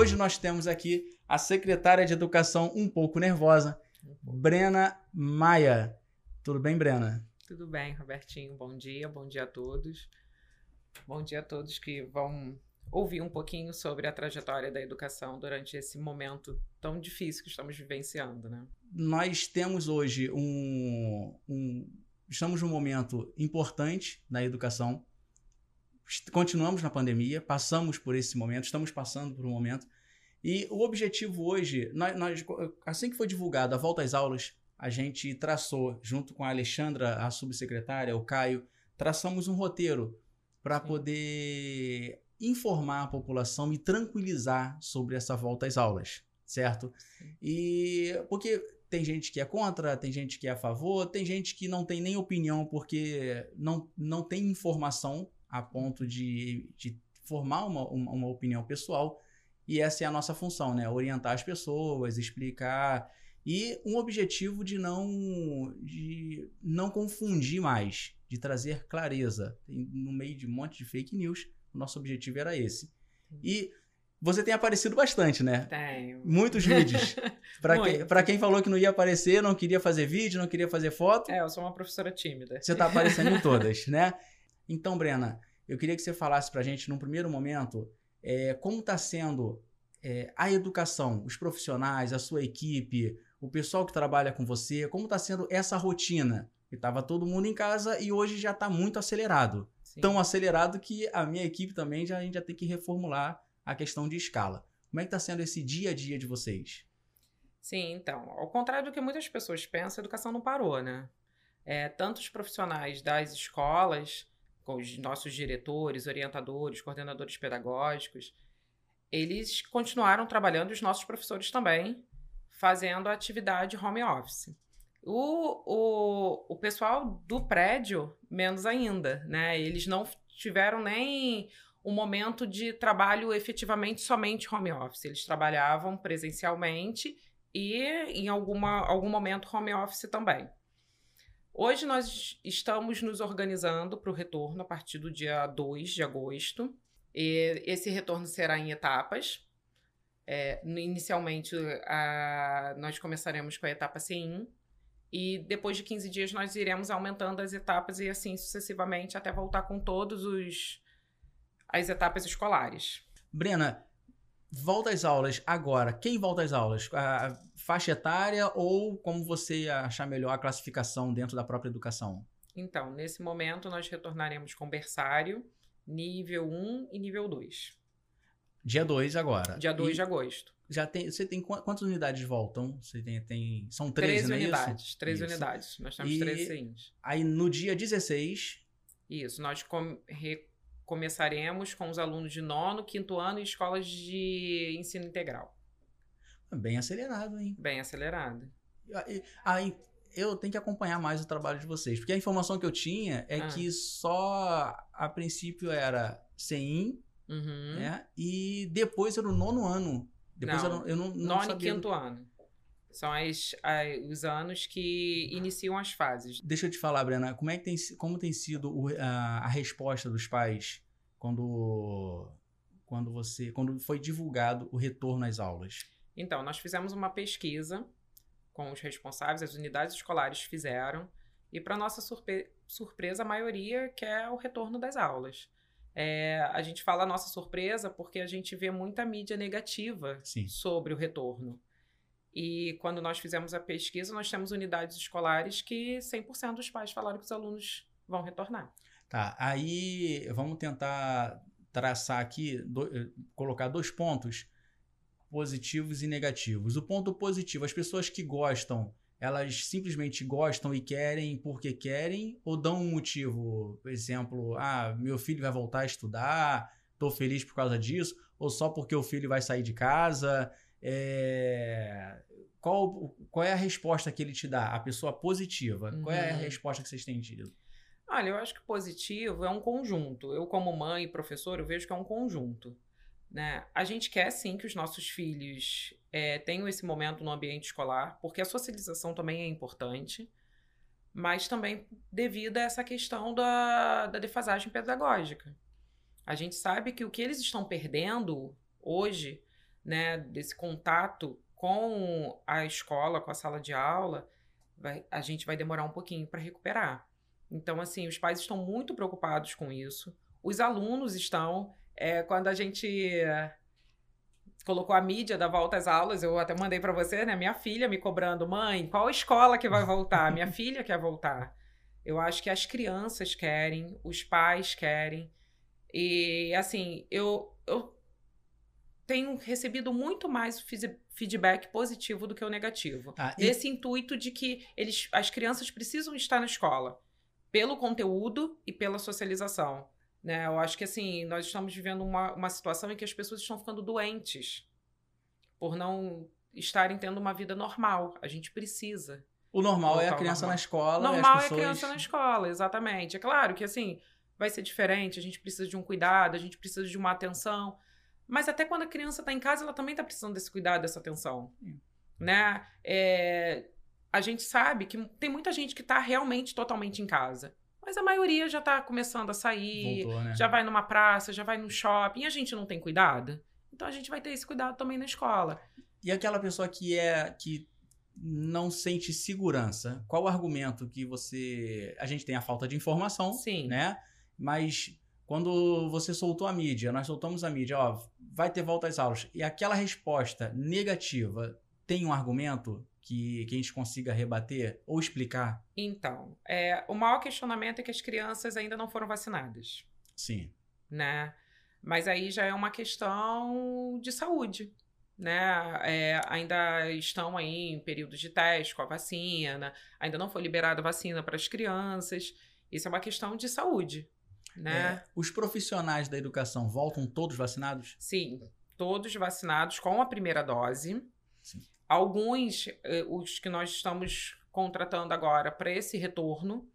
Hoje nós temos aqui a secretária de Educação um pouco nervosa, Brena Maia. Tudo bem, Brena? Tudo bem, Robertinho. Bom dia, bom dia a todos. Bom dia a todos que vão ouvir um pouquinho sobre a trajetória da educação durante esse momento tão difícil que estamos vivenciando, né? Nós temos hoje um, um estamos num momento importante na educação. Continuamos na pandemia, passamos por esse momento, estamos passando por um momento. E o objetivo hoje, nós, nós, assim que foi divulgado a volta às aulas, a gente traçou, junto com a Alexandra, a subsecretária, o Caio, traçamos um roteiro para poder informar a população e tranquilizar sobre essa volta às aulas, certo? Sim. E porque tem gente que é contra, tem gente que é a favor, tem gente que não tem nem opinião porque não, não tem informação a ponto de, de formar uma, uma, uma opinião pessoal. E essa é a nossa função, né? Orientar as pessoas, explicar e um objetivo de não de não confundir mais, de trazer clareza no meio de um monte de fake news o nosso objetivo era esse. E você tem aparecido bastante, né? Tenho. Muitos vídeos. Para quem, quem falou que não ia aparecer, não queria fazer vídeo, não queria fazer foto. É, eu sou uma professora tímida. Você tá aparecendo em todas, né? Então, Brena, eu queria que você falasse pra gente, num primeiro momento, é, como está sendo é, a educação, os profissionais, a sua equipe, o pessoal que trabalha com você, como está sendo essa rotina? Estava todo mundo em casa e hoje já está muito acelerado. Sim. tão acelerado que a minha equipe também já, a gente já tem que reformular a questão de escala. Como é que está sendo esse dia a dia de vocês? Sim, então, ao contrário do que muitas pessoas pensam, a educação não parou, né? É, tanto os profissionais das escolas, com os nossos diretores, orientadores, coordenadores pedagógicos, eles continuaram trabalhando, os nossos professores também, fazendo a atividade home office. O, o, o pessoal do prédio, menos ainda, né? Eles não tiveram nem um momento de trabalho efetivamente somente home office. Eles trabalhavam presencialmente e em alguma, algum momento home office também. Hoje nós estamos nos organizando para o retorno a partir do dia 2 de agosto. E esse retorno será em etapas. É, inicialmente, a, nós começaremos com a etapa CIM, e depois de 15 dias nós iremos aumentando as etapas e assim sucessivamente até voltar com todos os as etapas escolares. Brena, volta às aulas agora. Quem volta às aulas? A faixa etária ou como você achar melhor a classificação dentro da própria educação? Então, nesse momento nós retornaremos com berçário, nível 1 e nível 2. Dia 2 agora. Dia 2 de agosto. Já tem, você tem quantas unidades voltam? Você tem, tem são 13, três é unidades, isso? Três isso. unidades. Nós temos e, três CINs. Aí no dia 16. Isso, nós com, começaremos com os alunos de nono, quinto ano e escolas de ensino integral. Bem acelerado, hein? Bem acelerado. Aí, eu tenho que acompanhar mais o trabalho de vocês. Porque a informação que eu tinha é ah. que só a princípio era CEIM, uhum. né? E depois era o nono ano depois não, eu não, não nono sabia... e quinto ano. São as, as, os anos que iniciam as fases. Deixa eu te falar, Brena, como, é que tem, como tem sido o, a, a, resposta dos pais quando, quando, você, quando foi divulgado o retorno às aulas? Então, nós fizemos uma pesquisa com os responsáveis, as unidades escolares fizeram, e para nossa surpre surpresa, a maioria quer o retorno das aulas. É, a gente fala a nossa surpresa porque a gente vê muita mídia negativa Sim. sobre o retorno. E quando nós fizemos a pesquisa, nós temos unidades escolares que 100% dos pais falaram que os alunos vão retornar. Tá, aí vamos tentar traçar aqui, do, eh, colocar dois pontos positivos e negativos. O ponto positivo, as pessoas que gostam elas simplesmente gostam e querem porque querem ou dão um motivo, por exemplo, ah, meu filho vai voltar a estudar, tô feliz por causa disso, ou só porque o filho vai sair de casa, é... qual, qual é a resposta que ele te dá? A pessoa positiva, uhum. qual é a uhum. resposta que vocês têm tido? Olha, eu acho que positivo é um conjunto. Eu, como mãe e professor, eu vejo que é um conjunto. Né? A gente quer sim que os nossos filhos é, tenham esse momento no ambiente escolar, porque a socialização também é importante, mas também devido a essa questão da, da defasagem pedagógica. A gente sabe que o que eles estão perdendo hoje né, desse contato com a escola, com a sala de aula, vai, a gente vai demorar um pouquinho para recuperar. Então, assim, os pais estão muito preocupados com isso. Os alunos estão. É, quando a gente colocou a mídia da volta às aulas, eu até mandei para você, né? Minha filha me cobrando, mãe, qual escola que vai voltar? Minha filha quer voltar. Eu acho que as crianças querem, os pais querem. E, assim, eu, eu tenho recebido muito mais feedback positivo do que o negativo. Ah, e... Nesse intuito de que eles, as crianças precisam estar na escola pelo conteúdo e pela socialização. Né? Eu acho que assim, nós estamos vivendo uma, uma situação em que as pessoas estão ficando doentes por não estarem tendo uma vida normal. A gente precisa. O normal é a criança na escola. Normal pessoas... é a criança na escola, exatamente. É claro que assim, vai ser diferente, a gente precisa de um cuidado, a gente precisa de uma atenção. Mas até quando a criança está em casa, ela também está precisando desse cuidado, dessa atenção. Né? É, a gente sabe que tem muita gente que está realmente totalmente em casa. Mas a maioria já está começando a sair, Voltou, né? já vai numa praça, já vai no shopping, e a gente não tem cuidado. Então a gente vai ter esse cuidado também na escola. E aquela pessoa que é que não sente segurança, qual o argumento que você. A gente tem a falta de informação, Sim. né? Mas quando você soltou a mídia, nós soltamos a mídia, ó, vai ter volta às aulas, e aquela resposta negativa tem um argumento que, que a gente consiga rebater ou explicar? Então, é, o maior questionamento é que as crianças ainda não foram vacinadas. Sim. Né? Mas aí já é uma questão de saúde. Né? É, ainda estão aí em períodos de teste com a vacina, ainda não foi liberada a vacina para as crianças. Isso é uma questão de saúde. Né? É, os profissionais da educação voltam todos vacinados? Sim, todos vacinados com a primeira dose. Sim. Alguns, eh, os que nós estamos contratando agora para esse retorno,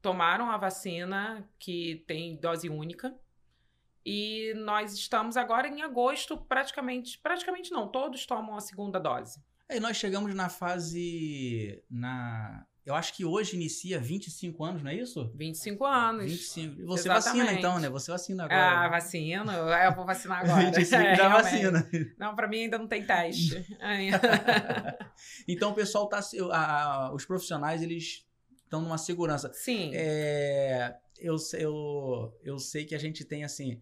tomaram a vacina que tem dose única. E nós estamos agora em agosto, praticamente, praticamente não, todos tomam a segunda dose. E nós chegamos na fase na eu acho que hoje inicia 25 anos, não é isso? 25 anos. 25. Você Exatamente. vacina então, né? Você vacina agora. Ah, vacino. Eu vou vacinar agora. 25 é, já realmente. vacina. Não, para mim ainda não tem teste. então o pessoal tá. A, a, os profissionais, eles estão numa segurança. Sim. É, eu, eu, eu sei que a gente tem assim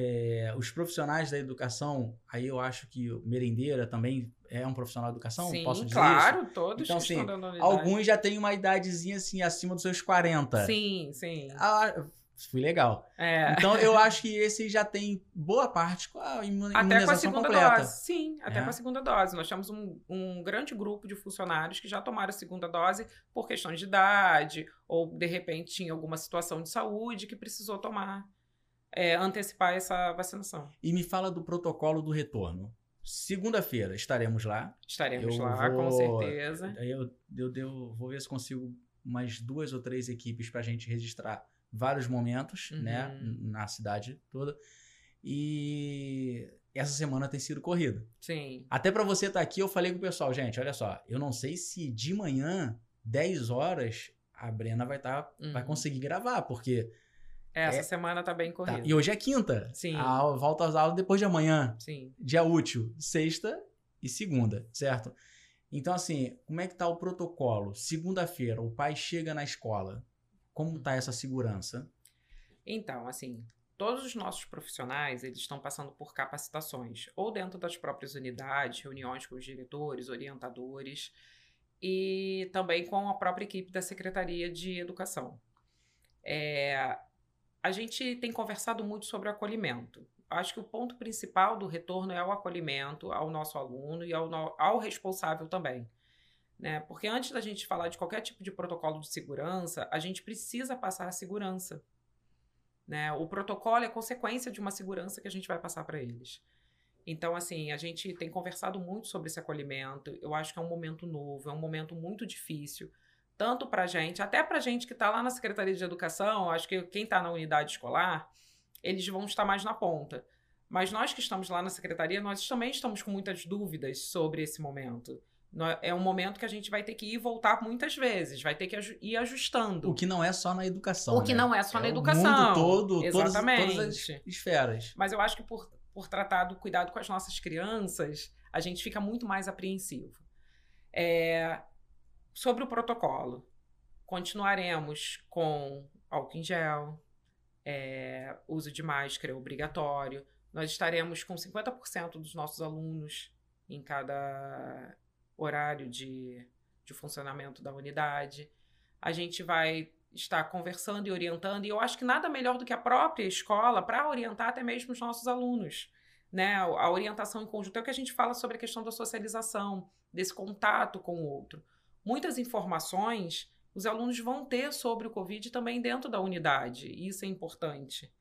é, os profissionais da educação, aí eu acho que merendeira também é um profissional da educação, Sim, posso dizer claro, isso? todos então, assim, alguns já têm uma idadezinha assim acima dos seus 40. Sim, sim. Ah, fui legal. É. Então eu acho que esse já tem boa parte com a imunização até com a segunda completa. dose. Sim, até é. com a segunda dose. Nós temos um, um grande grupo de funcionários que já tomaram a segunda dose por questões de idade ou de repente tinha alguma situação de saúde que precisou tomar é, antecipar essa vacinação. E me fala do protocolo do retorno. Segunda-feira estaremos lá. Estaremos eu lá, vou, com certeza. Eu, eu, eu, vou ver se consigo umas duas ou três equipes para a gente registrar vários momentos, uhum. né, na cidade toda. E essa semana tem sido corrida. Sim. Até para você estar tá aqui, eu falei com o pessoal, gente, olha só, eu não sei se de manhã, 10 horas, a Brena vai estar tá, uhum. vai conseguir gravar, porque essa é, semana tá bem corrida. Tá. E hoje é quinta. Sim. A volta às aulas depois de amanhã. Sim. Dia útil, sexta e segunda, certo? Então, assim, como é que tá o protocolo? Segunda-feira, o pai chega na escola. Como tá essa segurança? Então, assim, todos os nossos profissionais, eles estão passando por capacitações, ou dentro das próprias unidades, reuniões com os diretores, orientadores, e também com a própria equipe da Secretaria de Educação. É, a gente tem conversado muito sobre o acolhimento. Acho que o ponto principal do retorno é o acolhimento ao nosso aluno e ao, ao responsável também. Né? Porque antes da gente falar de qualquer tipo de protocolo de segurança, a gente precisa passar a segurança. Né? O protocolo é consequência de uma segurança que a gente vai passar para eles. Então, assim, a gente tem conversado muito sobre esse acolhimento. Eu acho que é um momento novo, é um momento muito difícil tanto para gente, até para gente que está lá na Secretaria de Educação, acho que quem está na unidade escolar, eles vão estar mais na ponta. Mas nós que estamos lá na secretaria, nós também estamos com muitas dúvidas sobre esse momento. É um momento que a gente vai ter que ir e voltar muitas vezes, vai ter que ir ajustando. O que não é só na educação. O que né? não é só é na educação. O mundo todo, Exatamente. Todas, todas as esferas. Mas eu acho que por por tratar do cuidado com as nossas crianças, a gente fica muito mais apreensivo. É, sobre o protocolo, continuaremos com álcool em gel, é, uso de máscara obrigatório. Nós estaremos com 50% dos nossos alunos em cada horário de, de funcionamento da unidade. A gente vai estar conversando e orientando, e eu acho que nada melhor do que a própria escola para orientar até mesmo os nossos alunos. Né? A orientação em conjunto é o que a gente fala sobre a questão da socialização, desse contato com o outro. Muitas informações os alunos vão ter sobre o Covid também dentro da unidade, e isso é importante.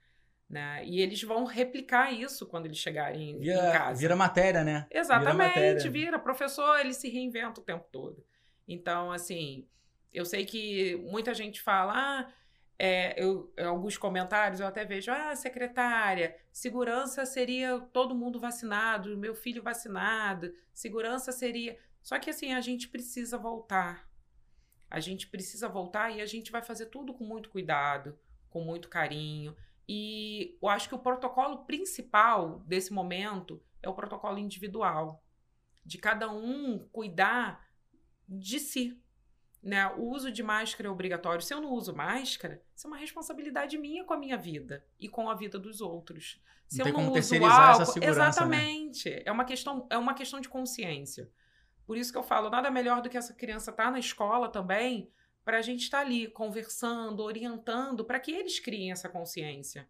Né? E eles vão replicar isso quando eles chegarem vira, em casa. Vira matéria, né? Exatamente, vira, matéria. vira. Professor, ele se reinventa o tempo todo. Então, assim, eu sei que muita gente fala, ah, é, eu, alguns comentários eu até vejo, ah, secretária, segurança seria todo mundo vacinado, meu filho vacinado, segurança seria. Só que assim, a gente precisa voltar. A gente precisa voltar e a gente vai fazer tudo com muito cuidado, com muito carinho. E eu acho que o protocolo principal desse momento é o protocolo individual, de cada um cuidar de si. Né? O uso de máscara é obrigatório. Se eu não uso máscara, isso é uma responsabilidade minha com a minha vida e com a vida dos outros. Se não eu tem não uso álcool, né? exatamente. Né? É uma questão, é uma questão de consciência. Por isso que eu falo, nada melhor do que essa criança estar tá na escola também, para a gente estar tá ali conversando, orientando, para que eles criem essa consciência,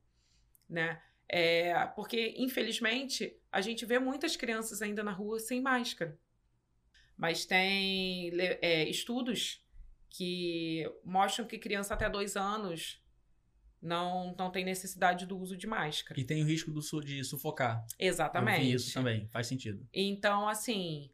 né? É, porque, infelizmente, a gente vê muitas crianças ainda na rua sem máscara. Mas tem é, estudos que mostram que criança até dois anos não, não tem necessidade do uso de máscara. E tem o risco do, de sufocar. Exatamente. Eu vi isso também, faz sentido. Então, assim,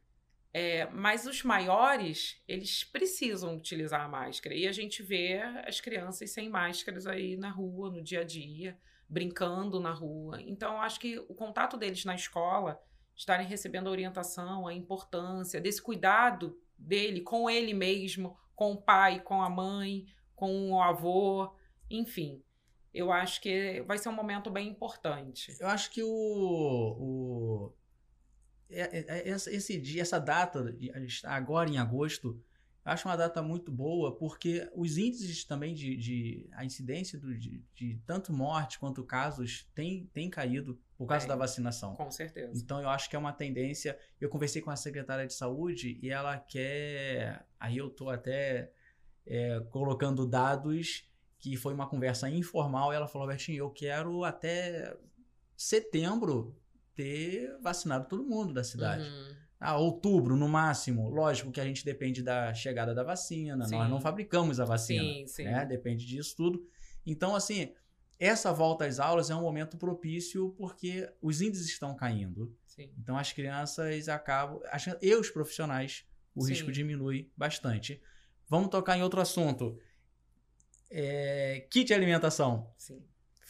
é, mas os maiores, eles precisam utilizar a máscara. E a gente vê as crianças sem máscaras aí na rua, no dia a dia, brincando na rua. Então, acho que o contato deles na escola, estarem recebendo a orientação, a importância desse cuidado dele com ele mesmo, com o pai, com a mãe, com o avô, enfim. Eu acho que vai ser um momento bem importante. Eu acho que o, o esse dia, essa data, agora em agosto, acho uma data muito boa, porque os índices também de, de a incidência do, de, de, tanto morte quanto casos tem, tem caído por causa é, da vacinação. Com certeza. Então eu acho que é uma tendência. Eu conversei com a secretária de saúde e ela quer. Aí eu estou até é, colocando dados que foi uma conversa informal. E ela falou, Bertinho, eu quero até setembro ter vacinado todo mundo da cidade. Uhum. Ah, outubro, no máximo. Lógico que a gente depende da chegada da vacina. Sim. Nós não fabricamos a vacina. Sim, sim. Né? Depende disso tudo. Então, assim, essa volta às aulas é um momento propício porque os índices estão caindo. Sim. Então, as crianças acabam. E os profissionais, o risco diminui bastante. Vamos tocar em outro assunto. É, kit alimentação. Sim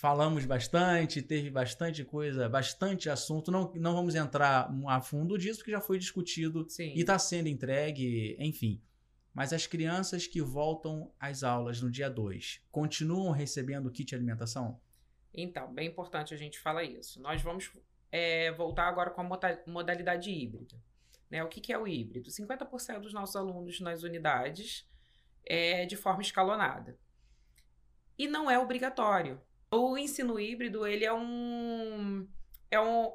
falamos bastante, teve bastante coisa, bastante assunto. Não, não vamos entrar a fundo disso, porque já foi discutido Sim. e está sendo entregue, enfim. Mas as crianças que voltam às aulas no dia 2 continuam recebendo kit de alimentação? Então, bem importante a gente falar isso. Nós vamos é, voltar agora com a modalidade híbrida. Né? O que, que é o híbrido? 50% dos nossos alunos nas unidades é de forma escalonada. E não é obrigatório. O ensino híbrido, ele é um é um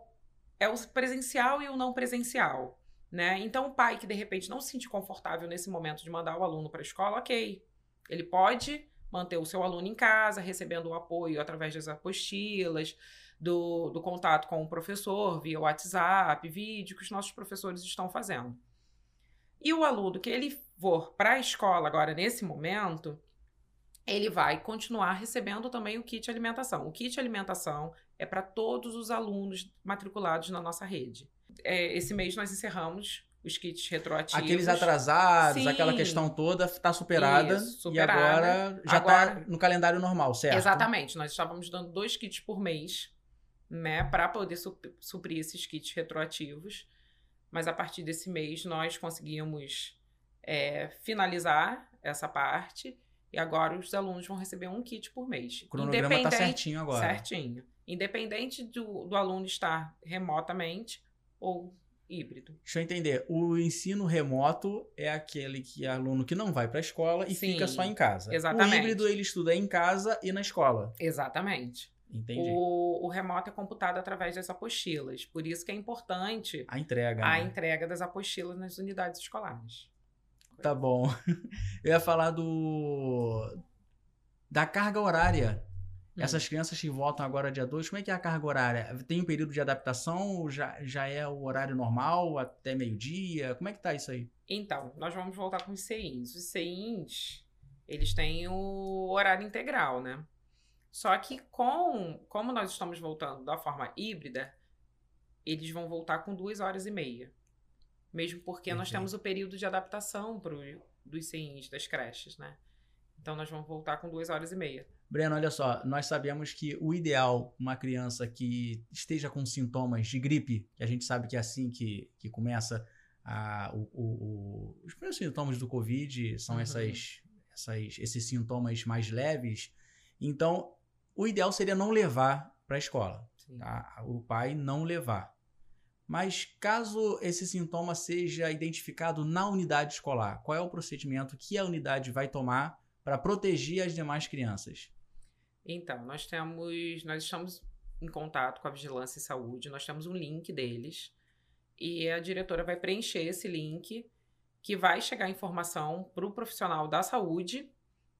é o presencial e o não presencial, né? Então o pai que de repente não se sente confortável nesse momento de mandar o aluno para a escola, OK. Ele pode manter o seu aluno em casa, recebendo o apoio através das apostilas, do, do contato com o professor via WhatsApp, vídeo que os nossos professores estão fazendo. E o aluno que ele for para a escola agora nesse momento, ele vai continuar recebendo também o kit alimentação. O kit alimentação é para todos os alunos matriculados na nossa rede. É, esse mês nós encerramos os kits retroativos. Aqueles atrasados, Sim. aquela questão toda está superada, Isso, superada. E agora já está no calendário normal, certo? Exatamente. Nós estávamos dando dois kits por mês, né, para poder suprir esses kits retroativos. Mas a partir desse mês nós conseguimos é, finalizar essa parte e agora os alunos vão receber um kit por mês. O cronograma está certinho agora. Certinho. independente do, do aluno estar remotamente ou híbrido. Deixa eu entender. O ensino remoto é aquele que é aluno que não vai para a escola e Sim, fica só em casa. exatamente. O híbrido ele estuda em casa e na escola. Exatamente. Entendi. O, o remoto é computado através das apostilas. Por isso que é importante A entrega. a né? entrega das apostilas nas unidades escolares. Tá bom. Eu ia falar do. da carga horária. Hum. Essas crianças que voltam agora dia 2, como é que é a carga horária? Tem um período de adaptação? Já, já é o horário normal até meio-dia? Como é que tá isso aí? Então, nós vamos voltar com os CEINs. Os CEINs, eles têm o horário integral, né? Só que com, como nós estamos voltando da forma híbrida, eles vão voltar com duas horas e meia. Mesmo porque nós Perfeito. temos o período de adaptação pro, dos CEINs, das creches, né? Então nós vamos voltar com duas horas e meia. Breno, olha só, nós sabemos que o ideal, uma criança que esteja com sintomas de gripe, que a gente sabe que é assim que, que começa a, o, o- o- os primeiros sintomas do Covid, são Uhum. essas, essas, esses sintomas mais leves. Então, o ideal seria não levar para a escola, tá? O pai não levar. Mas caso esse sintoma seja identificado na unidade escolar, qual é o procedimento que a unidade vai tomar para proteger as demais crianças? Então, nós temos, nós estamos em contato com a Vigilância e Saúde, nós temos um link deles e a diretora vai preencher esse link que vai chegar informação para o profissional da saúde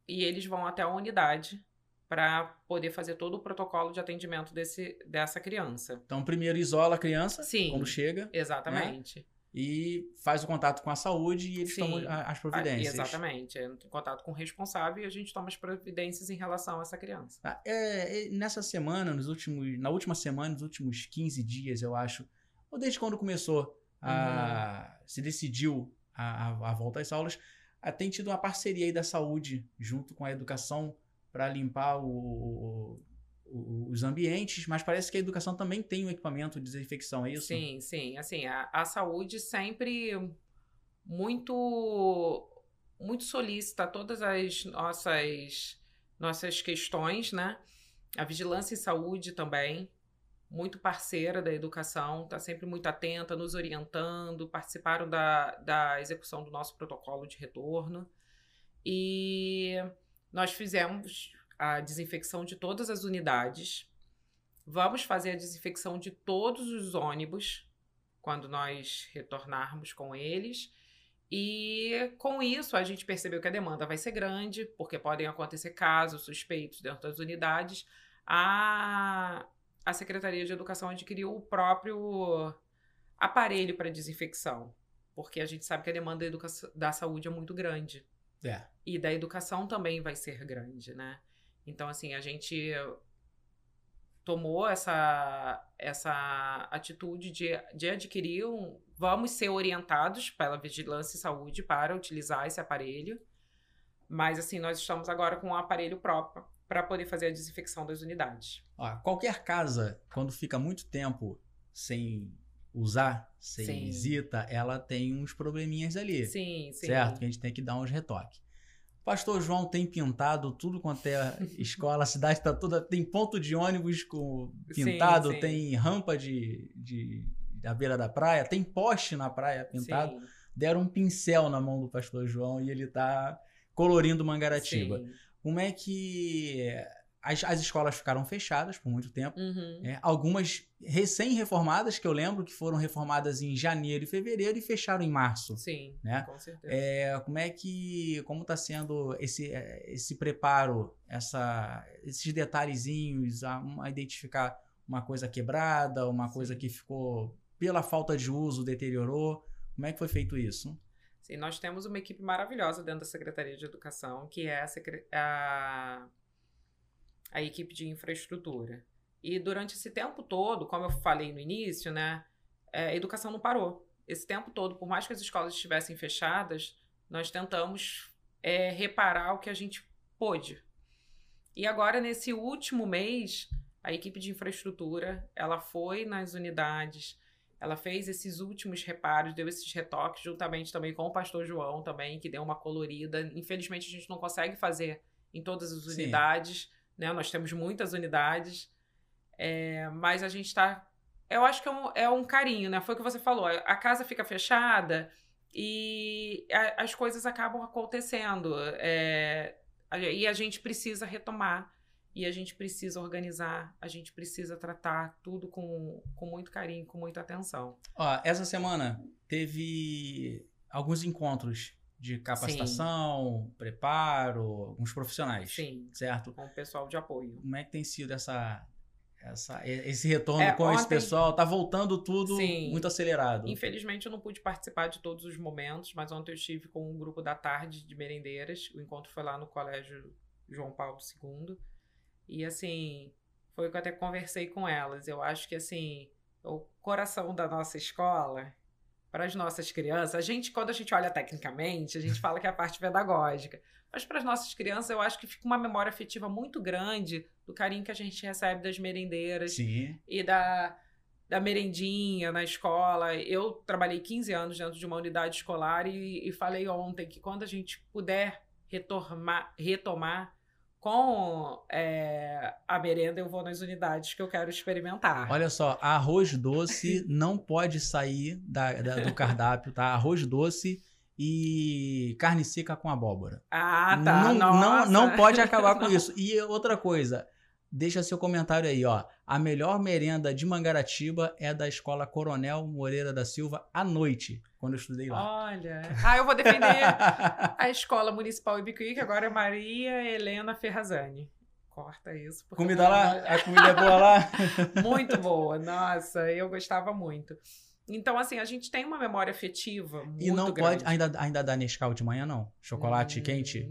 e eles vão até a unidade para poder fazer todo o protocolo de atendimento desse, dessa criança. Então, primeiro isola a criança Sim. quando chega Exatamente. e faz o contato com a saúde e eles Sim. tomam as Ah, providências. exatamente. Entra em contato com o responsável e a gente toma as providências em relação a essa criança. Tá? É, é, nessa semana, nos últimos, na última semana, nos últimos 15 dias, eu acho, ou desde quando começou a Uhum. se decidiu a, a- a volta às aulas, ah, tem tido uma parceria aí da saúde junto com a educação para limpar o- o- os ambientes, mas parece que a educação também tem um equipamento de desinfecção, é isso? Sim, sim. Assim, a, a saúde sempre muito muito solícita todas as nossas nossas questões, né? A vigilância em saúde também, muito parceira da educação, está sempre muito atenta, nos orientando, participaram da, da execução do nosso protocolo de retorno. E nós fizemos a desinfecção de todas as unidades. Vamos fazer a desinfecção de todos os ônibus quando nós retornarmos com eles. E com isso a gente percebeu que a demanda vai ser grande, porque podem acontecer casos suspeitos dentro das unidades. A, a Secretaria de Educação adquiriu o próprio aparelho para desinfecção, porque a gente sabe que a demanda da, educação, da saúde é muito grande. É. E da educação também vai ser grande, né? Então, assim, a gente tomou essa, essa atitude de, de adquirir um. Vamos ser orientados pela Vigilância e Saúde para utilizar esse aparelho. Mas, assim, nós estamos agora com um aparelho próprio para poder fazer a desinfecção das unidades. Ó, qualquer casa, quando fica muito tempo sem usar, sem Sim. visita, ela tem uns probleminhas ali. Sim, sim. certo? Que a gente tem que dar uns retoques. Pastor João tem pintado tudo quanto é escola, a cidade está toda. Tem ponto de ônibus com pintado, Sim, sim. tem rampa de, de, da beira da praia, tem poste na praia pintado. Sim, Deram um pincel na mão do pastor João e ele está colorindo Mangaratiba. Como é que as, as escolas ficaram fechadas por muito tempo? Uhum. É, algumas recém-reformadas, que eu lembro que foram reformadas em janeiro e fevereiro e fecharam em março. Sim, Né? com certeza. É, como é que como está sendo esse, é, esse preparo, essa, esses detalhezinhos, a, a identificar uma coisa quebrada, uma coisa que ficou pela falta de uso deteriorou? Como é que foi feito isso? Sim, nós temos uma equipe maravilhosa dentro da Secretaria de Educação, que é a, a, a equipe de infraestrutura. E durante esse tempo todo, como eu falei no início, né, é, a educação não parou. Esse tempo todo, por mais que as escolas estivessem fechadas, nós tentamos é, reparar o que a gente pôde. E agora, nesse último mês, a equipe de infraestrutura, ela foi nas unidades, ela fez esses últimos reparos, deu esses retoques, juntamente também com o pastor João também, que deu uma colorida. Infelizmente, a gente não consegue fazer em todas as Sim. Né? Nós temos muitas unidades. É, mas a gente está. Eu acho que é um, é um carinho, né? Foi o que você falou. A casa fica fechada e a, as coisas acabam acontecendo. É, e a gente precisa retomar e a gente precisa organizar, a gente precisa tratar tudo com, com muito carinho, com muita atenção. Ó, essa semana teve alguns encontros de capacitação, Sim. preparo, alguns profissionais. Sim. Certo? Com o pessoal de apoio. Como é que tem sido essa, essa, esse retorno é, com ontem, esse pessoal? Tá voltando tudo sim, muito acelerado. Infelizmente eu não pude participar de todos os momentos, mas ontem eu estive com um grupo da tarde de merendeiras. O encontro foi lá no Colégio João Paulo II. E assim, foi o que eu até conversei com elas. Eu acho que assim, o coração da nossa escola para as nossas crianças, a gente, quando a gente olha tecnicamente, a gente fala que é a parte pedagógica. Mas para as nossas crianças, eu acho que fica uma memória afetiva muito grande do carinho que a gente recebe das merendeiras Sim. e da, da merendinha na escola. Eu trabalhei 15 anos dentro de uma unidade escolar e, e falei ontem que quando a gente puder retomar, retomar com é, a merenda, eu vou nas unidades que eu quero experimentar. Olha só, arroz doce não pode sair da, da, do cardápio, tá? Arroz doce e carne seca com abóbora. Ah, tá. Não, não, não pode acabar com isso. E outra coisa, deixa seu comentário aí, ó. A melhor merenda de Mangaratiba é da escola Coronel Moreira da Silva à noite, quando eu estudei lá. Olha. Ah, eu vou defender a escola municipal Ibicuí, que agora é Maria Helena Ferrazani. Corta isso. Comida lá? A comida é boa lá? muito boa. Nossa, eu gostava muito. Então, assim, a gente tem uma memória afetiva muito E não grande. pode ainda, ainda dar Nescau de manhã, não? Chocolate hum, quente?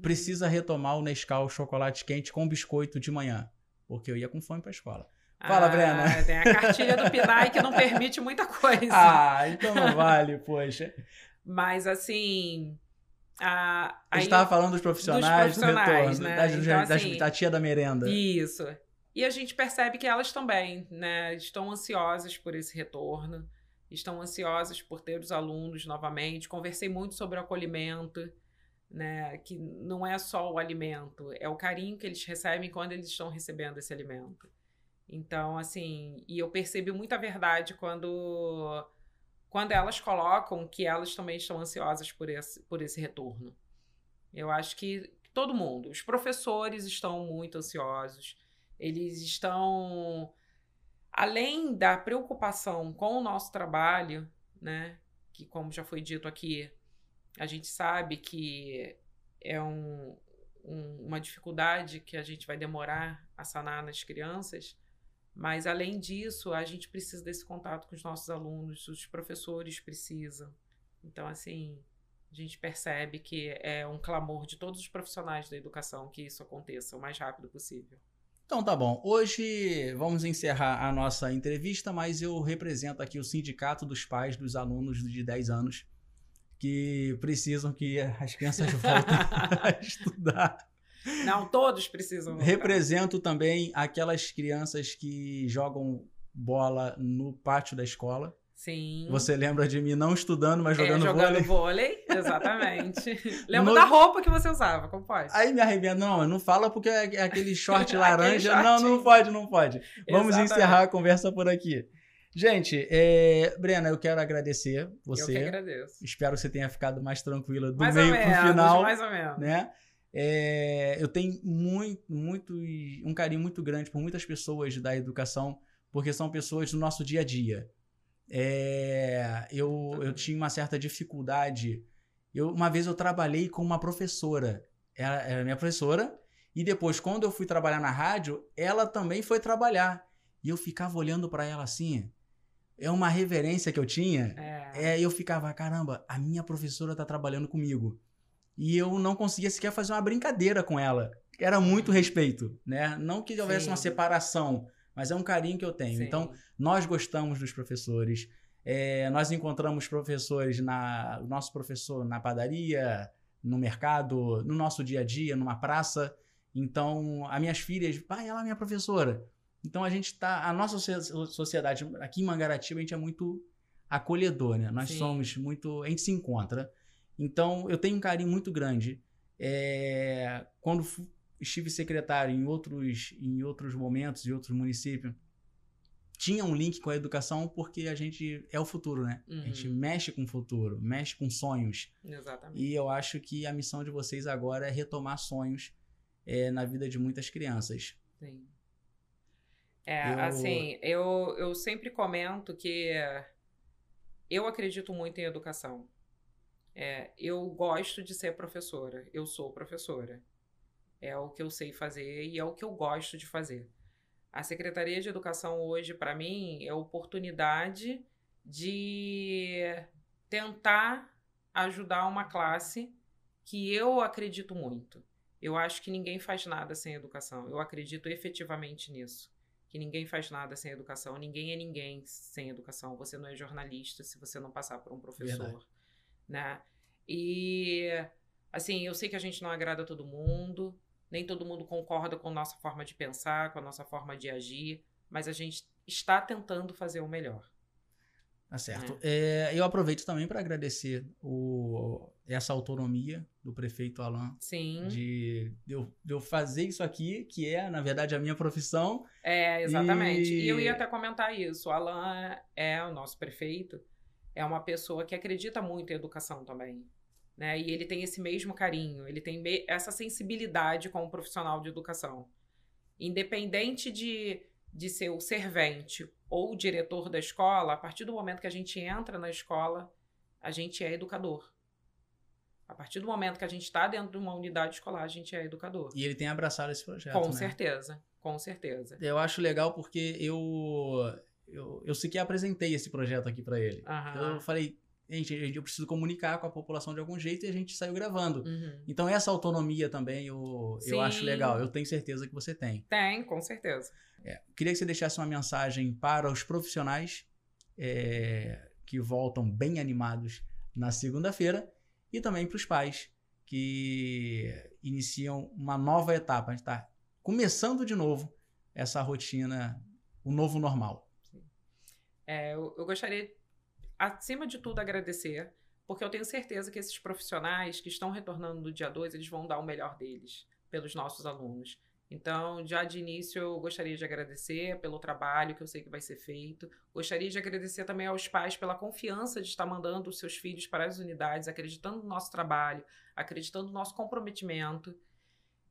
Precisa retomar o Nescau chocolate quente com biscoito de manhã porque eu ia com fome para a escola. Fala, ah, Brena. Tem a cartilha do PNAE que não permite muita coisa. Ah, então não vale, poxa. Mas assim. A, a gente estava falando dos profissionais, dos profissionais do retorno, né? da, então, assim, da tia da merenda. Isso. E a gente percebe que elas também né, estão ansiosas por esse retorno, estão ansiosas por ter os alunos novamente. Conversei muito sobre o acolhimento né? Que não é só o alimento, é o carinho que eles recebem quando eles estão recebendo esse alimento. Então, assim, e eu percebo muita verdade quando quando elas colocam que elas também estão ansiosas por esse, por esse retorno. Eu acho que todo mundo, os professores estão muito ansiosos, eles estão além da preocupação com o nosso trabalho, né, que como já foi dito aqui, a gente sabe que é um, um, uma dificuldade que a gente vai demorar a sanar nas crianças, mas além disso, a gente precisa desse contato com os nossos alunos, os professores precisam. Então, assim, a gente percebe que é um clamor de todos os profissionais da educação que isso aconteça o mais rápido possível. Então tá bom. Hoje vamos encerrar a nossa entrevista, mas eu represento aqui o Sindicato dos Pais dos Alunos de 10 anos que precisam que as crianças voltem a estudar. Não, todos precisam. Voltar. Represento também aquelas crianças que jogam bola no pátio da escola. Sim. Você lembra de mim não estudando, mas jogando, é, jogando vôlei. vôlei exatamente. Lembra no... da roupa que você usava, como pode? Aí me arrependo. Não, não fala porque é, é aquele short laranja. aquele não, não pode, não pode. Vamos exatamente. encerrar a conversa por aqui. Gente, é... Brena, eu quero agradecer você. Eu que agradeço. Espero que você tenha ficado mais tranquila do mais meio para o final. Mais ou menos. Né? É... Eu tenho muito, muito, um carinho muito grande por muitas pessoas da educação, porque são pessoas do nosso dia a dia. É... Eu, eu tinha uma certa dificuldade. Eu, uma vez eu trabalhei com uma professora. Ela era minha professora. E depois, quando eu fui trabalhar na rádio, ela também foi trabalhar. E eu ficava olhando para ela assim é uma reverência que eu tinha. É. é. eu ficava, caramba, a minha professora tá trabalhando comigo. E eu não conseguia sequer fazer uma brincadeira com ela. Era muito uhum. respeito, né? Não que houvesse Sim. uma separação, mas é um carinho que eu tenho. Sim. Então, nós gostamos dos professores. É, nós encontramos professores na. Nosso professor na padaria, no mercado, no nosso dia a dia, numa praça. Então, as minhas filhas, pai, ela é minha professora. Então a gente tá. A nossa sociedade aqui em Mangaratiba, a gente é muito acolhedor, né? Nós Sim. somos muito. A gente se encontra. Então eu tenho um carinho muito grande. É, quando estive secretário em outros, em outros momentos, em outros municípios, tinha um link com a educação porque a gente é o futuro, né? Uhum. A gente mexe com o futuro, mexe com sonhos. Exatamente. E eu acho que a missão de vocês agora é retomar sonhos é, na vida de muitas crianças. Sim. É, Eu- assim, eu, eu sempre comento que eu acredito muito em educação. É, eu gosto de ser professora. Eu sou professora. É o que eu sei fazer e é o que eu gosto de fazer. A Secretaria de Educação hoje, para mim, é oportunidade de tentar ajudar uma classe que eu acredito muito. Eu acho que ninguém faz nada sem educação. Eu acredito efetivamente nisso. Que ninguém faz nada sem educação. Ninguém é ninguém sem educação. Você não é jornalista se você não passar por um professor, Verdade. né? E assim, eu sei que a gente não agrada todo mundo, nem todo mundo concorda com a nossa forma de pensar, com a nossa forma de agir, mas a gente está tentando fazer o melhor. Tá certo. É, eu aproveito também para agradecer o, essa autonomia do prefeito Alain Sim. de, de, eu, de eu fazer isso aqui, que é, na verdade, a minha profissão. É, exatamente. E- E... eu ia até comentar isso. O Alan é o nosso prefeito, é uma pessoa que acredita muito em educação também. Né? E ele tem esse mesmo carinho, ele tem essa sensibilidade como profissional de educação. Independente de, de ser o servente ou o diretor da escola, a partir do momento que a gente entra na escola, a gente é educador. A partir do momento que a gente está dentro de uma unidade escolar, a gente é educador. E ele tem abraçado esse projeto. Com né? certeza, com certeza. Eu acho legal porque eu, eu, eu sequer apresentei esse projeto aqui para ele. Aham. Eu falei, gente, eu preciso comunicar com a população de algum jeito e a gente saiu gravando. Uhum. Então, essa autonomia também eu, eu acho legal. Eu tenho certeza que você tem. Tem, com certeza. Queria que você deixasse uma mensagem para os profissionais é, que voltam bem animados na segunda-feira e também para os pais que iniciam uma nova etapa. A gente está começando de novo essa rotina, o novo normal. É, eu, eu gostaria, acima de tudo, agradecer, porque eu tenho certeza que esses profissionais que estão retornando no dia 2, eles vão dar o melhor deles pelos nossos alunos. Então, já de início, eu gostaria de agradecer pelo trabalho que eu sei que vai ser feito. Gostaria de agradecer também aos pais pela confiança de estar mandando os seus filhos para as unidades, acreditando no nosso trabalho, acreditando no nosso comprometimento.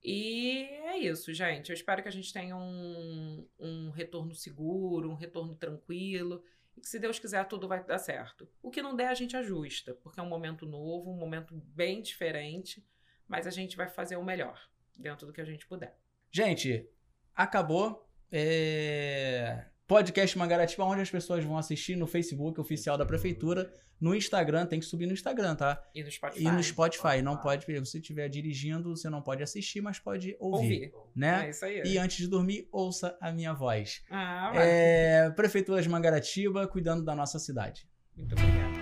E é isso, gente. Eu espero que a gente tenha um, um retorno seguro, um retorno tranquilo. Se Deus quiser, tudo vai dar certo. O que não der, a gente ajusta, porque é um momento novo, um momento bem diferente. Mas a gente vai fazer o melhor, dentro do que a gente puder. Gente, acabou. É... Podcast Mangaratiba, onde as pessoas vão assistir no Facebook oficial da Prefeitura. No Instagram, tem que subir no Instagram, tá? E no Spotify. E no Spotify. Não Spotify. pode, se você estiver dirigindo, você não pode assistir, mas pode ouvir, Ouvir. né? É isso aí. E antes de dormir, ouça a minha voz. Ah, vai. É, Prefeitura de Mangaratiba, cuidando da nossa cidade. Muito obrigada.